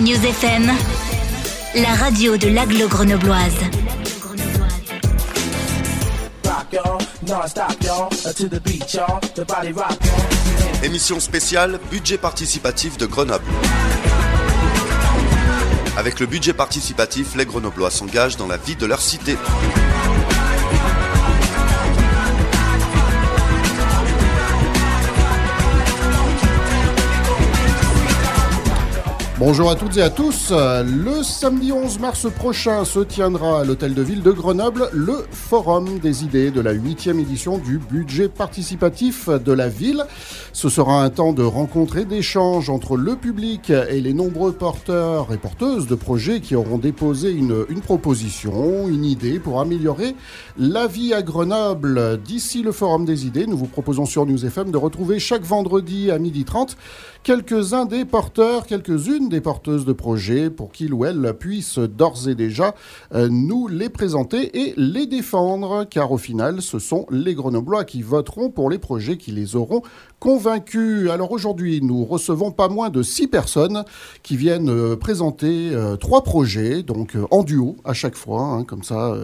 News FM, la radio de l'aglo grenobloise. Émission spéciale Budget participatif de Grenoble. Avec le budget participatif, les Grenoblois s'engagent dans la vie de leur cité. Bonjour à toutes et à tous. Le samedi 11 mars prochain se tiendra à l'hôtel de ville de Grenoble le Forum des idées de la huitième édition du budget participatif de la ville. Ce sera un temps de rencontre et d'échange entre le public et les nombreux porteurs et porteuses de projets qui auront déposé une, proposition, une idée pour améliorer la vie à Grenoble. D'ici le Forum des idées, nous vous proposons sur News FM de retrouver chaque vendredi à 12h30 quelques-uns des porteurs, quelques-unes des porteuses de projets pour qu'ils ou elles puissent d'ores et déjà euh, nous les présenter et les défendre, car au final, ce sont les Grenoblois qui voteront pour les projets qui les auront convaincus. Alors aujourd'hui, nous recevons pas moins de six personnes qui viennent euh, présenter euh, trois projets, donc en duo à chaque fois, hein, comme ça.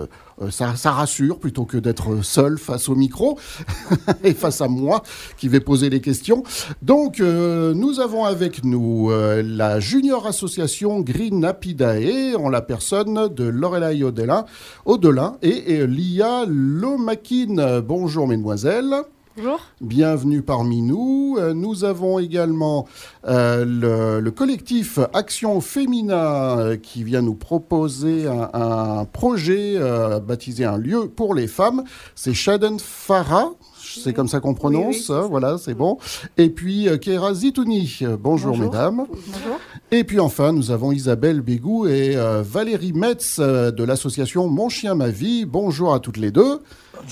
Ça, ça, rassure plutôt que d'être seul face au micro et face à moi qui vais poser les questions. Donc, nous avons avec nous la junior association Green Apidae en la personne de Lorelai Audelin, Audelin et, et Lia Lomakin. Bonjour mesdemoiselles. Bonjour. Bienvenue parmi nous. Nous avons également euh, le, le, collectif Action Féminin euh, qui vient nous proposer un, un projet euh, baptisé Un lieu pour les femmes. C'est Shaden Farah. C'est comme ça qu'on prononce, oui, oui, voilà, c'est bon. Et puis euh, Kéra Zitouni, bonjour, bonjour, mesdames. Bonjour. Et puis enfin, nous avons Isabelle Bégou et euh, Valérie Metz euh, de l'association Mon Chien Ma Vie. Bonjour à toutes les deux.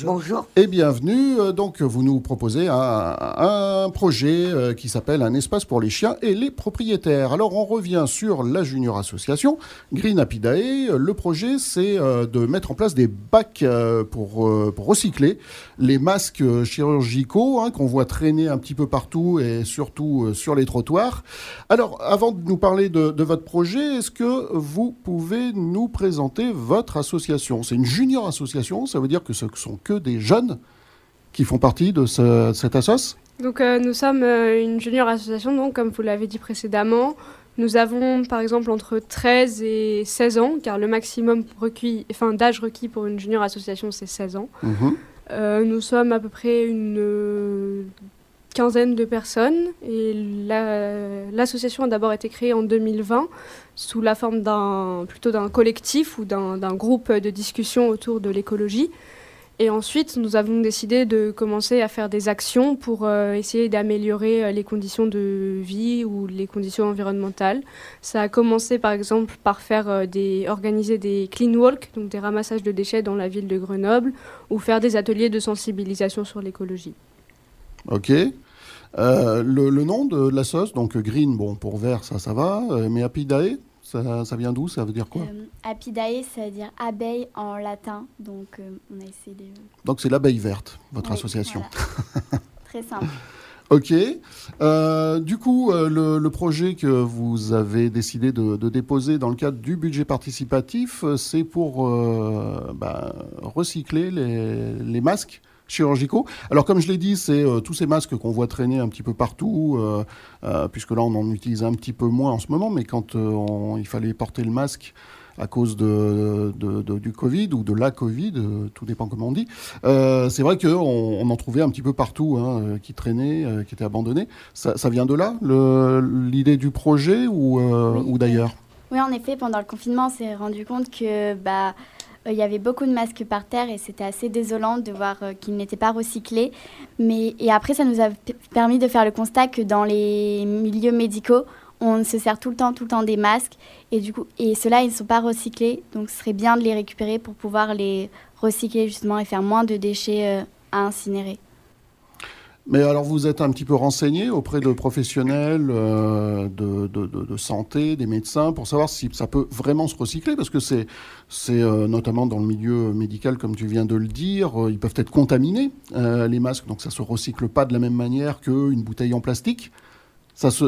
Bonjour. Et bienvenue. Euh, Donc, vous nous proposez un, un projet euh, qui s'appelle Un espace pour les chiens et les propriétaires. Alors, on revient sur la Junior Association, Green Apidae. Le projet, c'est euh, de mettre en place des bacs pour, pour, recycler les masques chirurgicaux hein, qu'on voit traîner un petit peu partout et surtout sur les trottoirs. Alors, avant de nous parler de, de votre projet, est-ce que vous pouvez nous présenter votre association? C'est une junior association, ça veut dire que ce sont que des jeunes qui font partie de ce, cette assoce Donc euh, nous sommes euh, une junior association, donc comme vous l'avez dit précédemment. Nous avons par exemple entre 13 et 16 ans, car le maximum requis, enfin, d'âge requis pour une junior association c'est 16 ans. Mhm. Mmh. Euh, nous sommes à peu près une quinzaine de personnes et l'association la, a d'abord été créée en 2020 sous la forme d'un plutôt d'un collectif ou d'un groupe de discussion autour de l'écologie. Et ensuite, nous avons décidé de commencer à faire des actions pour euh, essayer d'améliorer euh, les conditions de vie ou les conditions environnementales. Ça a commencé par exemple par faire euh, organiser des clean walk, donc des ramassages de déchets dans la ville de Grenoble, ou faire des ateliers de sensibilisation sur l'écologie. Ok. Le, nom de la sauce, donc green, bon, pour vert, ça, ça va, mais Apidae, ça, ça, vient d'où Ça veut dire quoi euh, Apidae, ça veut dire abeille en latin. Donc, euh, on a essayé de. Donc, c'est l'abeille verte, votre oui, association. Voilà. Très simple. Ok. Euh, du coup, le, le, projet que vous avez décidé de, de, déposer dans le cadre du budget participatif, c'est pour bah, recycler les, les masques chirurgicaux. Alors comme je l'ai dit, c'est euh, tous ces masques qu'on voit traîner un petit peu partout, euh, euh, puisque là on en utilise un petit peu moins en ce moment, mais quand on, il fallait porter le masque à cause de, de, de, du Covid ou de la Covid, tout dépend comment on dit. Euh, c'est vrai qu'on on en trouvait un petit peu partout, hein, qui traînaient, euh, qui étaient abandonnés. Ça, ça vient de là, l'idée du projet ou, euh, oui. ou d'ailleurs? Oui, en effet, pendant le confinement, on s'est rendu compte que bah, il y avait beaucoup de masques par terre et c'était assez désolant de voir euh, qu'ils n'étaient pas recyclés. Mais, et après, ça nous a permis de faire le constat que dans les milieux médicaux, on se sert tout le temps, tout le temps des masques. Et, et ceux-là, ils ne sont pas recyclés. Donc, ce serait bien de les récupérer pour pouvoir les recycler justement et faire moins de déchets euh, à incinérer. Mais alors, vous êtes un petit peu renseigné auprès de professionnels euh, de, santé, des médecins, pour savoir si ça peut vraiment se recycler, parce que c'est, euh, notamment dans le milieu médical, comme tu viens de le dire, euh, ils peuvent être contaminés, les masques, donc ça se recycle pas de la même manière qu'une bouteille en plastique.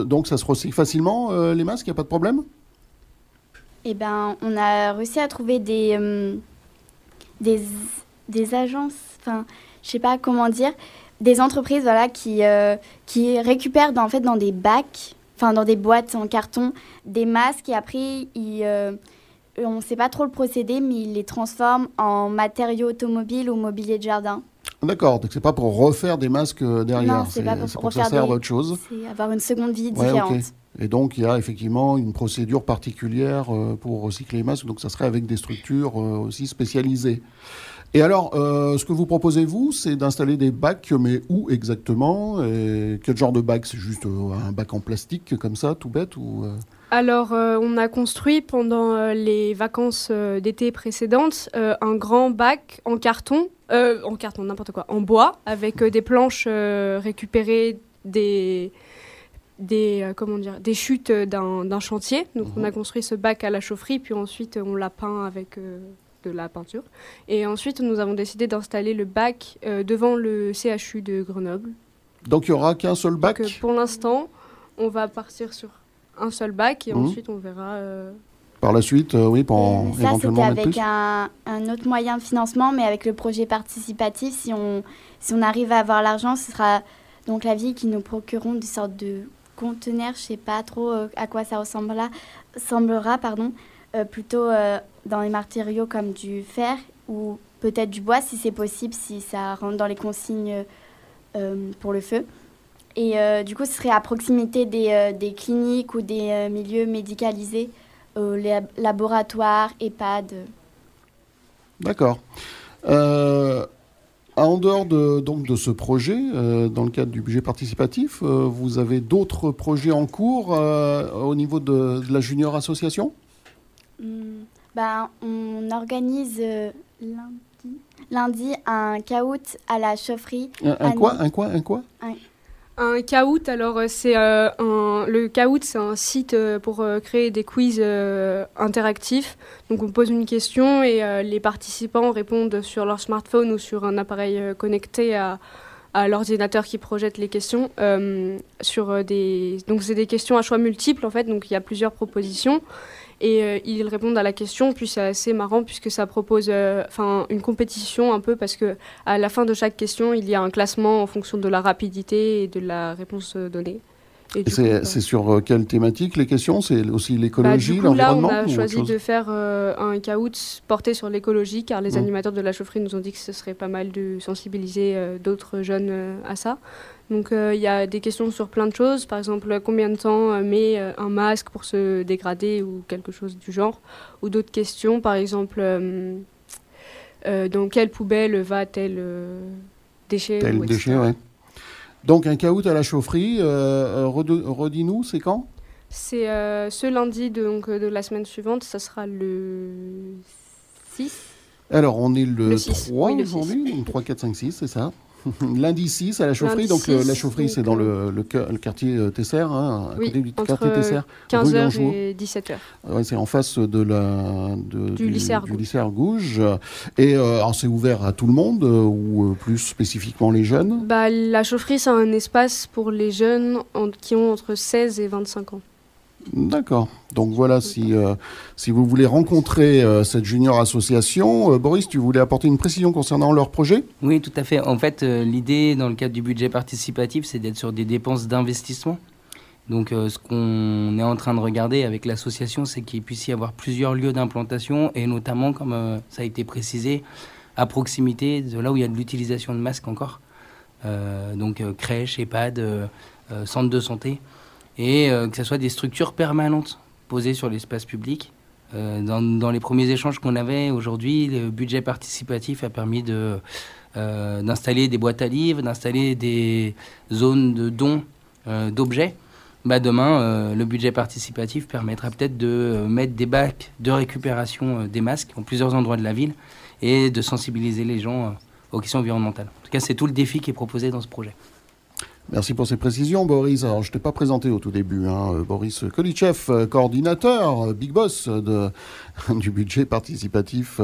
Donc ça se recycle facilement, les masques, il n'y a pas de problème? Eh ben, on a réussi à trouver des, des, des agences, enfin, je sais pas comment dire, des entreprises voilà, qui, euh, qui récupèrent dans, en fait, dans des bacs, enfin dans des boîtes en carton, des masques et après, ils, euh, on ne sait pas trop le procédé, mais ils les transforment en matériaux automobiles ou mobilier de jardin. D'accord, donc c'est pas pour refaire des masques euh, derrière, Non, c'est pas pour pour que ça refaire serve des- à autre chose. C'est avoir une seconde vie Ouais, différente. ok. Et donc il y a effectivement une procédure particulière pour recycler les masques, donc ça serait avec des structures aussi spécialisées. Et alors, euh, ce que vous proposez, vous, c'est d'installer des bacs, mais où exactement Et Quel genre de bac? C'est juste euh, un bac en plastique comme ça, tout bête ou, euh, Alors, euh, on a construit pendant euh, les vacances euh, d'été précédentes un grand bac en carton, en carton, n'importe quoi, en bois, avec des planches récupérées des, des, comment dire, des chutes d'un chantier. Donc, on a construit ce bac à la chaufferie, puis ensuite, on l'a peint avec de la peinture. Et ensuite, nous avons décidé d'installer le bac euh, devant le CHU de Grenoble. Donc il y aura qu'un seul bac? Donc, euh, pour l'instant, on va partir sur un seul bac et Mhm. ensuite on verra. euh, Par la suite, euh, oui, pour en- ça, c'était éventuellement avec plus un, un autre moyen de financement, mais avec le projet participatif, si on, si on arrive à avoir l'argent, ce sera donc la ville qui nous procureront des sortes de conteneurs, je sais pas trop à quoi ça ressemblera, semblera, pardon, euh, plutôt euh, dans les matériaux comme du fer ou peut-être du bois si c'est possible, si ça rentre dans les consignes euh, pour le feu. Et euh, du coup, ce serait à proximité des, euh, des cliniques ou des euh, milieux médicalisés, euh, les lab- laboratoires, EHPAD. D'accord. Euh, en dehors de, donc, de ce projet, euh, dans le cadre du budget participatif, euh, vous avez d'autres projets en cours euh, au niveau de, de la Junior Association? Ben, on organise euh, lundi, lundi un caout à la chaufferie. Un, un quoi. Un quoi Un quoi? Un Kahoot, alors euh, c'est euh, un le Kahoot, c'est un site euh, pour euh, créer des quiz euh, interactifs. Donc on pose une question et euh, les participants répondent sur leur smartphone ou sur un appareil euh, connecté à, à l'ordinateur qui projette les questions. euh, sur euh, des donc c'est des questions à choix multiples en fait. Donc il y a plusieurs propositions et euh, ils répondent à la question. Puis c'est assez marrant puisque ça propose euh, enfin une compétition un peu parce que à la fin de chaque question, il y a un classement en fonction de la rapidité et de la réponse euh, donnée. C'est bah, c'est sur quelle thématique les questions? C'est aussi bah, l'écologie, du coup, là, on l'environnement a choisi de faire euh, un caout porté sur l'écologie, car les Mm. animateurs de la chaufferie nous ont dit que ce serait pas mal de sensibiliser d'autres jeunes à ça. Donc, euh, il y a des questions sur plein de choses, par exemple, combien de temps euh, met euh, un masque pour se dégrader ou quelque chose du genre, ou d'autres questions, par exemple, euh, euh, dans quelle poubelle va tel déchet Tel ou déchet. Donc un caout à la chaufferie, redis-nous, c'est quand? C'est ce lundi de, donc, de la semaine suivante, ça sera le 6. Alors, on est le, Le six, 3 oui, le six. aujourd'hui, donc 3, 4, 5, 6, c'est ça? Lundi 6 à la chaufferie, donc le- la 6, chaufferie c'est dans le, le, quartier euh, Tesser, hein, à Oui, côté du quartier Tesser. Rue 15h Langeois. et 17h. Ouais, c'est en face de la, de- Du lycée du. Et euh, c'est ouvert à tout le monde euh, ou euh, plus spécifiquement les jeunes? Bah, la chaufferie, c'est un espace pour les jeunes en- qui ont entre 16 et 25 ans. D'accord. Donc voilà, si, euh, si vous voulez rencontrer euh, cette junior association, euh, Boris, tu voulais apporter une précision concernant leur projet? Oui, tout à fait. En fait, l'idée dans le cadre du budget participatif, c'est d'être sur des dépenses d'investissement. Donc, ce qu'on est en train de regarder avec l'association, c'est qu'il puisse y avoir plusieurs lieux d'implantation et notamment, comme ça a été précisé, à proximité de là où il y a de l'utilisation de masques encore. Donc, crèche, EHPAD, centre de santé. Et euh, que ce soit des structures permanentes posées sur l'espace public. Euh, dans, les premiers échanges qu'on avait aujourd'hui, le budget participatif a permis euh, d'installer des boîtes à livres, d'installer des zones de dons d'objets. Bah demain, le budget participatif permettra peut-être de mettre des bacs de récupération des masques en plusieurs endroits de la ville et de sensibiliser les gens aux questions environnementales. En tout cas, c'est tout le défi qui est proposé dans ce projet. Merci pour ces précisions, Boris. Alors, je t'ai pas présenté au tout début. hein, euh, Boris Kolitchev, euh, coordinateur, euh, big boss du budget participatif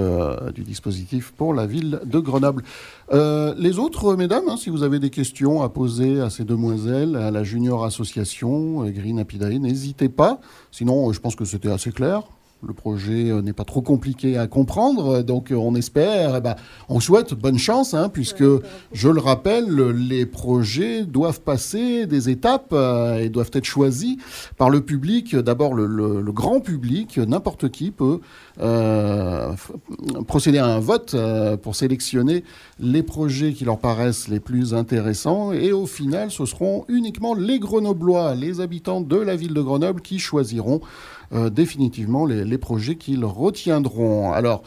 du dispositif pour la ville de Grenoble. Les autres, mesdames, hein, si vous avez des questions à poser à ces demoiselles, à la Junior Association, Green Apidae, n'hésitez pas. Sinon, je pense que c'était assez clair. Le projet euh, n'est pas trop compliqué à comprendre, donc euh, on espère, eh ben, on souhaite bonne chance, hein, puisque, je le rappelle, les projets doivent passer des étapes et doivent être choisis par le public. D'abord, le, grand public, n'importe qui peut procéder à un vote pour sélectionner les projets qui leur paraissent les plus intéressants, et au final, ce seront uniquement les Grenoblois, les habitants de la ville de Grenoble qui choisiront euh, définitivement les, projets qu'ils retiendront. Alors,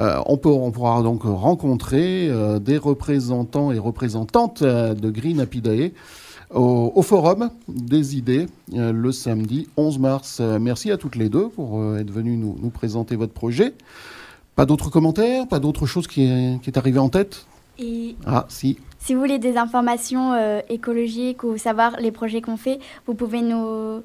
euh, on, peut, on, pourra donc rencontrer euh, des représentants et représentantes de Green Apidae au, Forum des idées le samedi 11 mars. merci à toutes les deux pour être venues nous, nous, présenter votre projet. Pas d'autres commentaires Pas d'autre chose qui est, qui est arrivé en tête? Et Ah, si. Si vous voulez des informations écologiques ou savoir les projets qu'on fait, vous pouvez nous,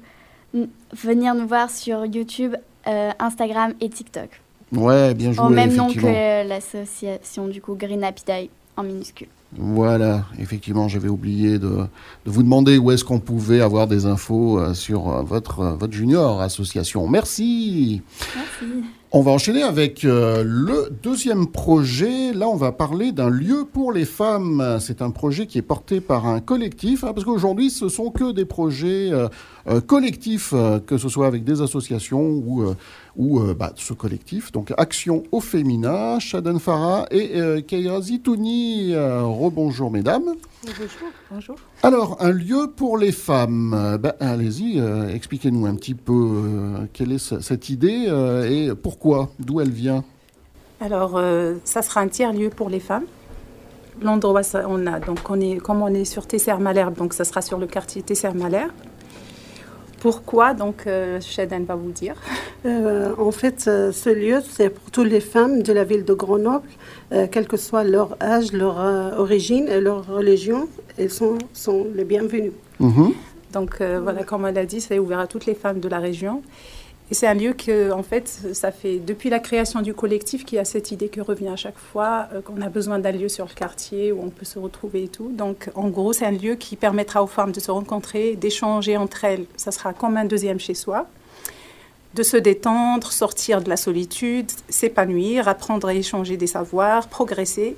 venir nous voir sur YouTube, euh, Instagram et TikTok. Ouais, bien joué. Au même nom que l'association du coup Green Happy en minuscule. Voilà, effectivement, j'avais oublié de, de, vous demander où est-ce qu'on pouvait avoir des infos euh, sur euh, votre, votre junior association. Merci. Merci. On va enchaîner avec le deuxième projet. Là, on va parler d'un lieu pour les femmes. C'est un projet qui est porté par un collectif, hein, parce qu'aujourd'hui, ce sont que des projets euh, euh, que ce soit avec des associations ou, euh, ou bah, ce collectif. Donc Action au féminin, Shadan Farah et Keira Zitouni. rebonjour mesdames. Bonjour, bonjour. Alors, un lieu pour les femmes. Ben, allez-y, expliquez-nous un petit peu quelle est cette idée et pourquoi, d'où elle vient? Alors, ça sera un tiers-lieu pour les femmes. L'endroit, on a donc on est comme on est sur Tesser-Malherbe, donc ça sera sur le quartier Tesser-Malherbe. Pourquoi Donc, euh, va vous dire. Euh, en fait, euh, ce lieu, c'est pour toutes les femmes de la ville de Grenoble, euh, quel que soit leur âge, leur origine et leur religion, elles sont, sont les bienvenues. Mhm. Donc, voilà, comme elle a dit, c'est ouvert à toutes les femmes de la région. Et c'est un lieu que, en fait, ça fait depuis la création du collectif qu'il y a cette idée qui revient à chaque fois, euh, qu'on a besoin d'un lieu sur le quartier où on peut se retrouver et tout. Donc, en gros, c'est un lieu qui permettra aux femmes de se rencontrer, d'échanger entre elles. Ça sera comme un deuxième chez soi. De se détendre, sortir de la solitude, s'épanouir, apprendre à échanger des savoirs, progresser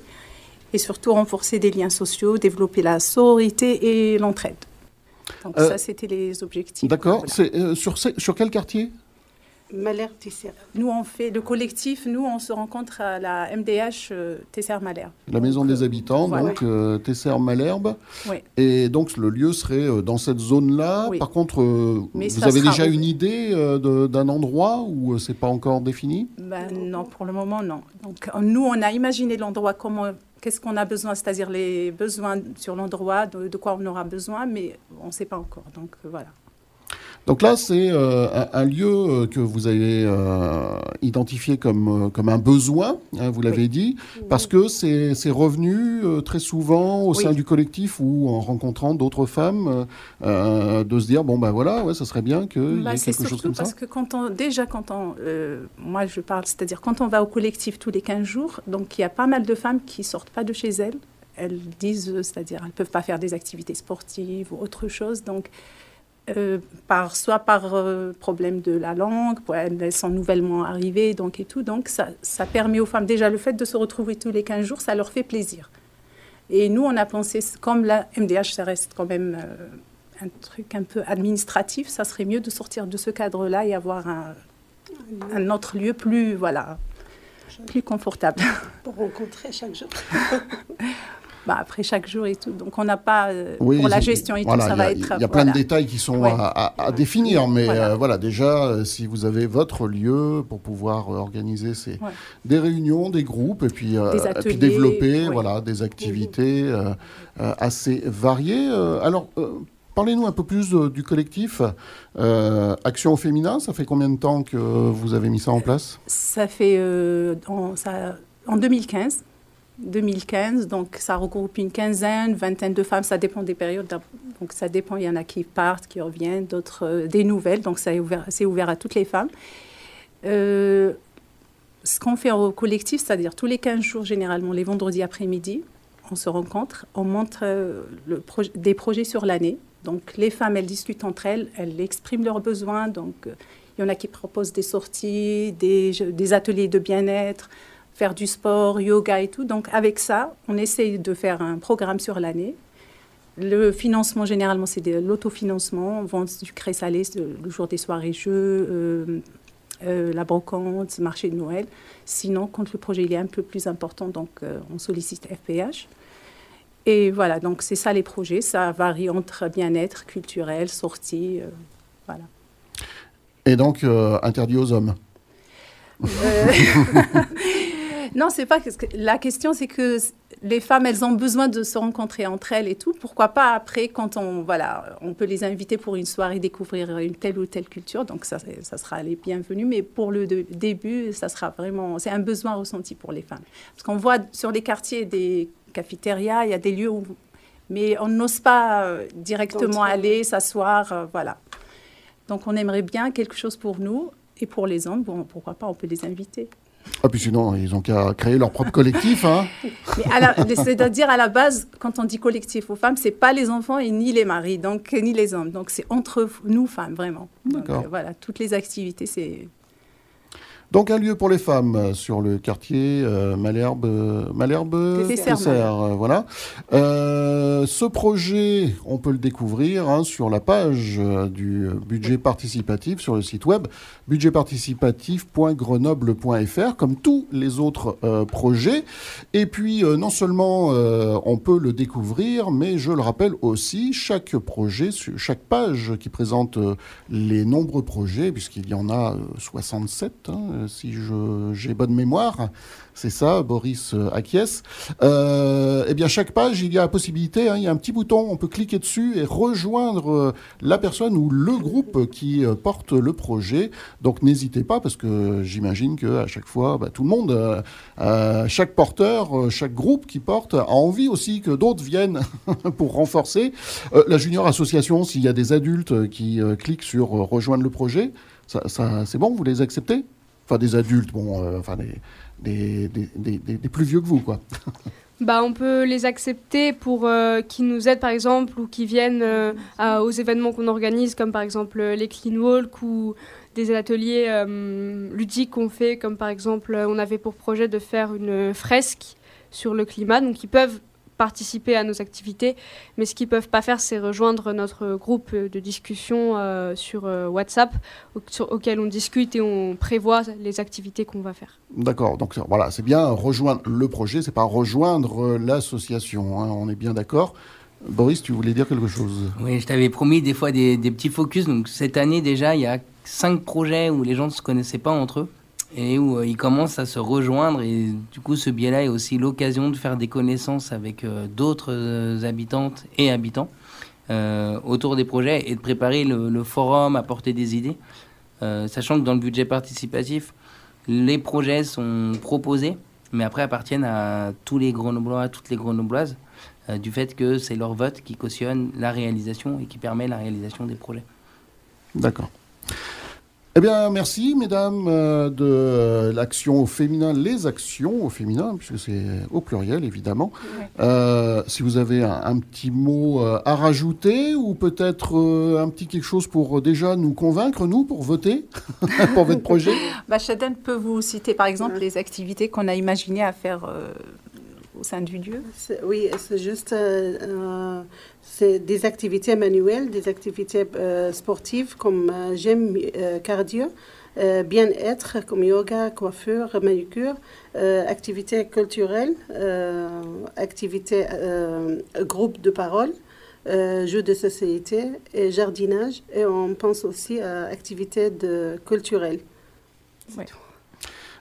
et surtout renforcer des liens sociaux, développer la sororité et l'entraide. Donc, euh, ça, c'était les objectifs. D'accord. C'est euh, sur, sur quel quartier? Malherbe Tesser. Nous, on fait le collectif, nous, on se rencontre à la MDH euh, Tesser Malherbe. La maison des habitants, donc euh, Tesser Malherbe. Oui. Et donc le lieu serait euh, dans cette zone-là. Par contre, vous avez déjà une idée d'un endroit où c'est pas encore défini? Ben, Non, pour le moment, non. Donc nous, on a imaginé l'endroit, comment, qu'est-ce qu'on a besoin, c'est-à-dire les besoins sur l'endroit, de, de, quoi on aura besoin, mais on ne sait pas encore. Donc voilà. Donc là, c'est euh, un, lieu euh, que vous avez euh, identifié comme, comme un besoin, hein, vous l'avez dit, parce que c'est revenu très souvent au sein du collectif ou en rencontrant d'autres femmes, de se dire, bon ben voilà, ouais, ça serait bien y bah, ait quelque chose comme ça. Parce que quand on, déjà, quand on, moi je parle, c'est-à-dire quand on va au collectif tous les 15 jours, donc il y a pas mal de femmes qui sortent pas de chez elles. Elles disent, c'est-à-dire elles peuvent pas faire des activités sportives ou autre chose, donc euh, par, soit par euh, problème de la langue, elles sont nouvellement arrivées, donc et tout. Donc ça, ça, permet aux femmes, déjà le fait de se retrouver tous les 15 jours, ça leur fait plaisir. Et nous, on a pensé, comme la MDH, ça reste quand même euh, un truc un peu administratif, ça serait mieux de sortir de ce cadre-là et avoir un, un autre lieu plus, voilà, plus confortable. Pour rencontrer chaque jour. Bah, après chaque jour et tout. Donc on n'a pas euh, pour la gestion et tout, ça va être. Il y a plein de détails qui sont à, définir, mais voilà, euh, déjà euh, si vous avez votre lieu pour pouvoir organiser ces, des réunions, des groupes et puis, puis développer voilà des activités assez variées. alors Parlez-nous un peu plus du collectif Action au féminin. Ça fait combien de temps que vous avez mis ça en place? Ça fait en, ça, en 2015. 2015, donc ça regroupe une quinzaine, vingtaine de femmes, ça dépend des périodes. Donc ça dépend, il y en a qui partent, qui reviennent, d'autres euh, des nouvelles, donc c'est ouvert, ouvert à toutes les femmes. Euh, ce qu'on fait au collectif, c'est-à-dire tous les 15 jours, généralement les vendredis après-midi, on se rencontre, on montre le des projets sur l'année. Donc les femmes, elles discutent entre elles, elles expriment leurs besoins. Donc il y en a qui proposent des sorties, des ateliers de bien-être, faire du sport, yoga et tout. Donc avec ça, on essaye de faire un programme sur l'année. Le financement, généralement, c'est de l'autofinancement, vente sucré salé le jour des soirées jeux, euh, euh, la brocante, marché de Noël. Sinon, quand le projet il est un peu plus important, donc euh, on sollicite FPH. Et voilà, donc c'est ça les projets. Ça varie entre bien-être, culturel, sortie, voilà. Et donc, interdit aux hommes Non, c'est pas. La question, c'est que les femmes, elles ont besoin de se rencontrer entre elles et tout. Pourquoi pas après, quand on, voilà, on peut les inviter pour une soirée découvrir une telle ou telle culture. Donc ça, ça sera les bienvenus. Mais pour le début, ça sera vraiment, c'est un besoin ressenti pour les femmes. Parce qu'on voit sur les quartiers des cafétérias, il y a des lieux où, mais on n'ose pas euh, directement aller s'asseoir, euh, voilà. Donc on aimerait bien quelque chose pour nous et pour les hommes. Bon, pourquoi pas, on peut les inviter. Ah, puis sinon, ils ont qu'à créer leur propre collectif. Hein. C'est-à-dire, à la base, quand on dit collectif aux femmes, c'est pas les enfants et ni les maris, donc ni les hommes. Donc, c'est entre nous, femmes, vraiment. D'accord. Euh, voilà, toutes les activités, c'est donc un lieu pour les femmes euh, sur le quartier euh, Malherbe, euh, Malherbe, voilà. ce projet, on peut le découvrir hein, sur la page du budget participatif sur le site web budgetparticipatif.grenoble.fr, comme tous les autres projets. Et puis non seulement on peut le découvrir, mais je le rappelle aussi, chaque projet, chaque page qui présente les nombreux projets, puisqu'il y en a 67. Hein, si j'ai bonne mémoire, c'est ça, Boris euh, acquiesce. Euh, eh bien, chaque page, il y a la possibilité, hein, il y a un petit bouton, on peut cliquer dessus et rejoindre euh, la personne ou le groupe qui porte le projet. Donc, n'hésitez pas, parce que j'imagine que à chaque fois, bah, tout le monde, chaque porteur, chaque groupe qui porte a envie aussi que d'autres viennent pour renforcer. la Junior Association, s'il y a des adultes qui cliquent sur rejoindre le projet, c'est bon, vous les acceptez? Enfin, des adultes, bon, euh, enfin, des, des, des, des, plus vieux que vous, quoi. Bah, on peut les accepter pour euh, qu'ils nous aident par exemple ou qui viennent euh, aux événements qu'on organise comme par exemple les clean walk ou des ateliers ludiques qu'on fait comme par exemple on avait pour projet de faire une fresque sur le climat donc ils peuvent participer à nos activités. Mais ce qu'ils ne peuvent pas faire, c'est rejoindre notre groupe de discussion euh, sur euh, WhatsApp auquel on discute et on prévoit les activités qu'on va faire. D'accord, donc voilà, c'est bien rejoindre le projet, c'est pas rejoindre euh, l'association, hein, on est bien d'accord. Boris, tu voulais dire quelque chose? Oui, je t'avais promis des fois des, des, petits focus. Donc cette année déjà, il y a cinq projets où les gens ne se connaissaient pas entre eux et où euh, ils commencent à se rejoindre. Et du coup, ce biais-là est aussi l'occasion de faire des connaissances avec euh, d'autres euh, habitantes et habitants autour des projets et de préparer le, forum, apporter des idées. sachant que dans le budget participatif, les projets sont proposés, mais après appartiennent à tous les Grenoblois, toutes les Grenobloises, du fait que c'est leur vote qui cautionne la réalisation et qui permet la réalisation des projets. D'accord. Eh bien, merci, mesdames, euh, de euh, l'action au féminin, les actions au féminin, puisque c'est au pluriel, évidemment. Euh, si vous avez un, petit mot à rajouter, ou peut-être un petit quelque chose pour déjà nous convaincre, nous, pour voter pour votre projet? Bah, peut vous citer, par exemple, les activités qu'on a imaginées à faire au sein du lieu Oui, c'est juste c'est des activités manuelles, des activités euh, sportives comme euh, euh, cardio, bien-être comme yoga, coiffure, manucure, activités culturelles, activités groupe de parole, jeux de société et jardinage. Et on pense aussi à activités de, culturelles.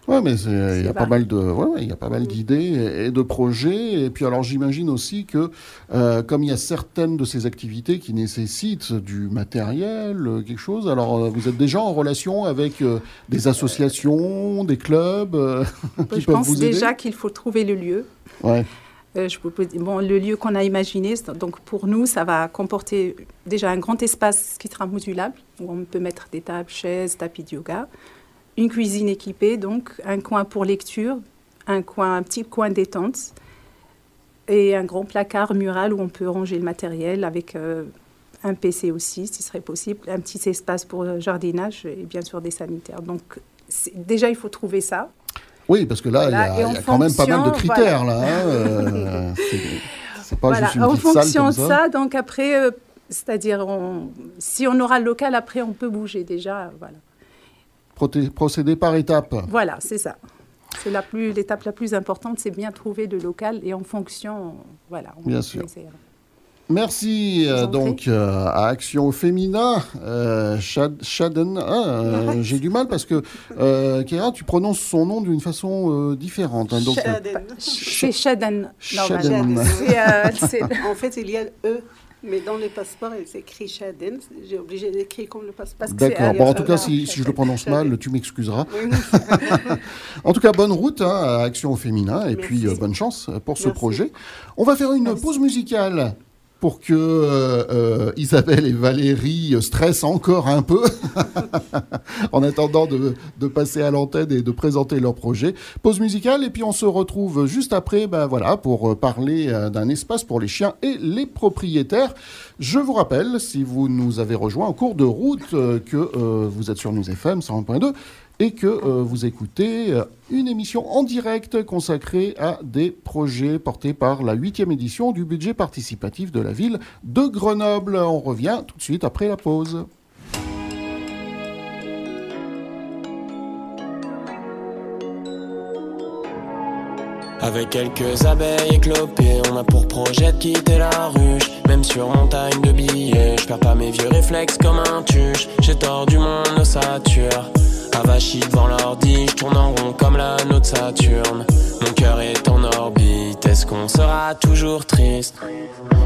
Ouais, mais il y a pas mal de, ouais, il y a pas mal mm. d'idées et, de projets. Et puis alors j'imagine aussi que euh, comme il y a certaines de ces activités qui nécessitent du matériel, euh, quelque chose. Alors euh, vous êtes déjà en relation avec des associations, des clubs qui je pense déjà qu'il faut trouver le lieu. Ouais. je bon, le lieu qu'on a imaginé, donc pour nous, ça va comporter déjà un grand espace qui sera modulable, où on peut mettre des tables, chaises, tapis de yoga une cuisine équipée, donc un coin pour lecture, un coin, un petit coin détente, Et un grand placard mural où on peut ranger le matériel avec euh, un PC aussi, si ce serait possible, un petit espace pour le jardinage et bien sûr des sanitaires. Donc déjà, il faut trouver ça. Oui, parce que là, il y a, quand même pas mal de critères. Là, hein, euh, c'est pas juste une En fonction de ça, donc après, euh, c'est-à-dire, si on aura le local, après, on peut bouger déjà. Voilà. Procéder par étapes. Voilà, c'est ça. C'est l'étape la, plus importante, c'est bien trouver le local et en fonction, voilà. bien sûr. Merci euh, donc euh, à Action Féminin, euh, Shaden. Ah, j'ai du mal parce que Kéra, tu prononces son nom d'une façon différente. Hein, c'est Shaden. en fait, il y a E. Mais dans les passeports, c'est écrit Shaden. J'ai obligé d'écrire comme le passeport. D'accord. Bon, en tout cas, si, je le prononce mal, tu m'excuseras. en tout cas, bonne route hein, à Action Féminin et puis bonne chance pour ce projet. On va faire une pause musicale pour que euh, euh, Isabelle et Valérie stressent encore un peu en attendant de, passer à l'antenne et de présenter leur projet. Pause musicale et puis on se retrouve juste après ben voilà, pour parler euh, d'un espace pour les chiens et les propriétaires. Je vous rappelle, si vous nous avez rejoint en cours de route, que vous êtes sur News FM 101.2 et que euh, vous écoutez euh, une émission en direct consacrée à des projets portés par la huitième édition du budget participatif de la ville de Grenoble. On revient tout de suite après la pause. Avec quelques abeilles éclopées, on a pour projet de quitter la ruche. Même sur montagne de billets, je perds pas mes vieux réflexes comme un tuche. J'ai tort du monde ossature. Avachi devant l'ordi, je tourne en rond comme l'anneau de Saturne. Mon cœur est en orbite, est-ce qu'on sera toujours triste?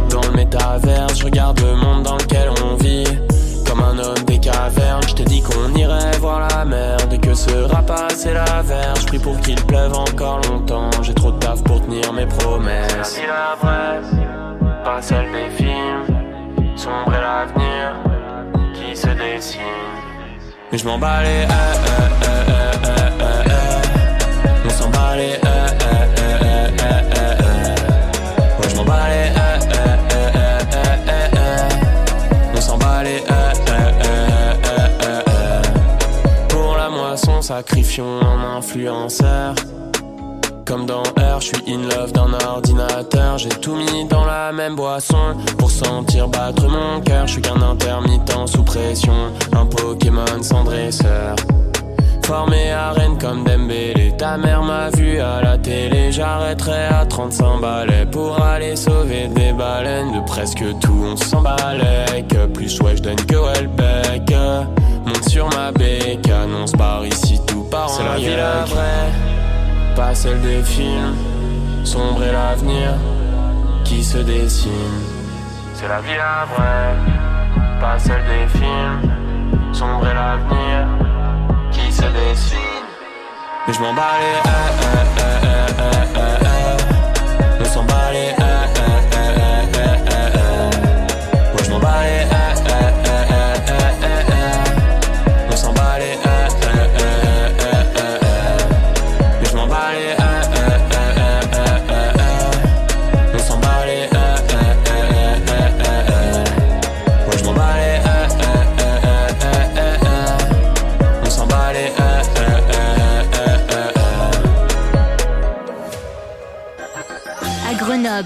Dans le métaverse, je regarde le monde dans lequel on vit. Comme un homme des cavernes, je te dis qu'on irait voir la mer Dès que sera passé la verge, je prie pour qu'il pleuve encore longtemps. J'ai trop de taf pour tenir mes promesses. C'est la vraie, pas celle des films. Sombre l'avenir qui se dessine. Mais je m'en bats les On s'en bat les Ouais je m'en bats s'en Pour la moisson sacrifions un influenceur comme dans R, je suis in love d'un ordinateur. J'ai tout mis dans la même boisson pour sentir battre mon cœur. Je suis qu'un intermittent sous pression, un Pokémon sans dresseur. Formé à Rennes comme Dembélé, ta mère m'a vu à la télé. J'arrêterai à 35 balais pour aller sauver des baleines. De presque tout, on s'emballait. Que plus ouais, je donne que Welbeck. Monte sur ma béque, annonce par ici tout part C'est la vie la vraie pas celle des films. Sombre est l'avenir qui se dessine. C'est la vie la vraie, pas celle des films. Sombre est l'avenir qui se dessine. Mais je m'en bats les On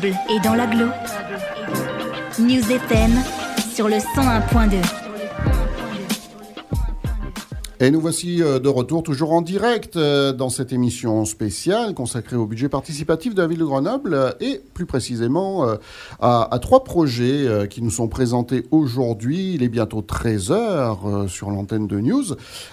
et dans l'agglo. News FM sur le 101.2. Et nous voici euh, de retour toujours en direct euh, dans cette émission spéciale consacrée au budget participatif de la ville de Grenoble euh, et plus précisément à, trois projets qui nous sont présentés aujourd'hui. Il est bientôt 13h sur l'antenne de News.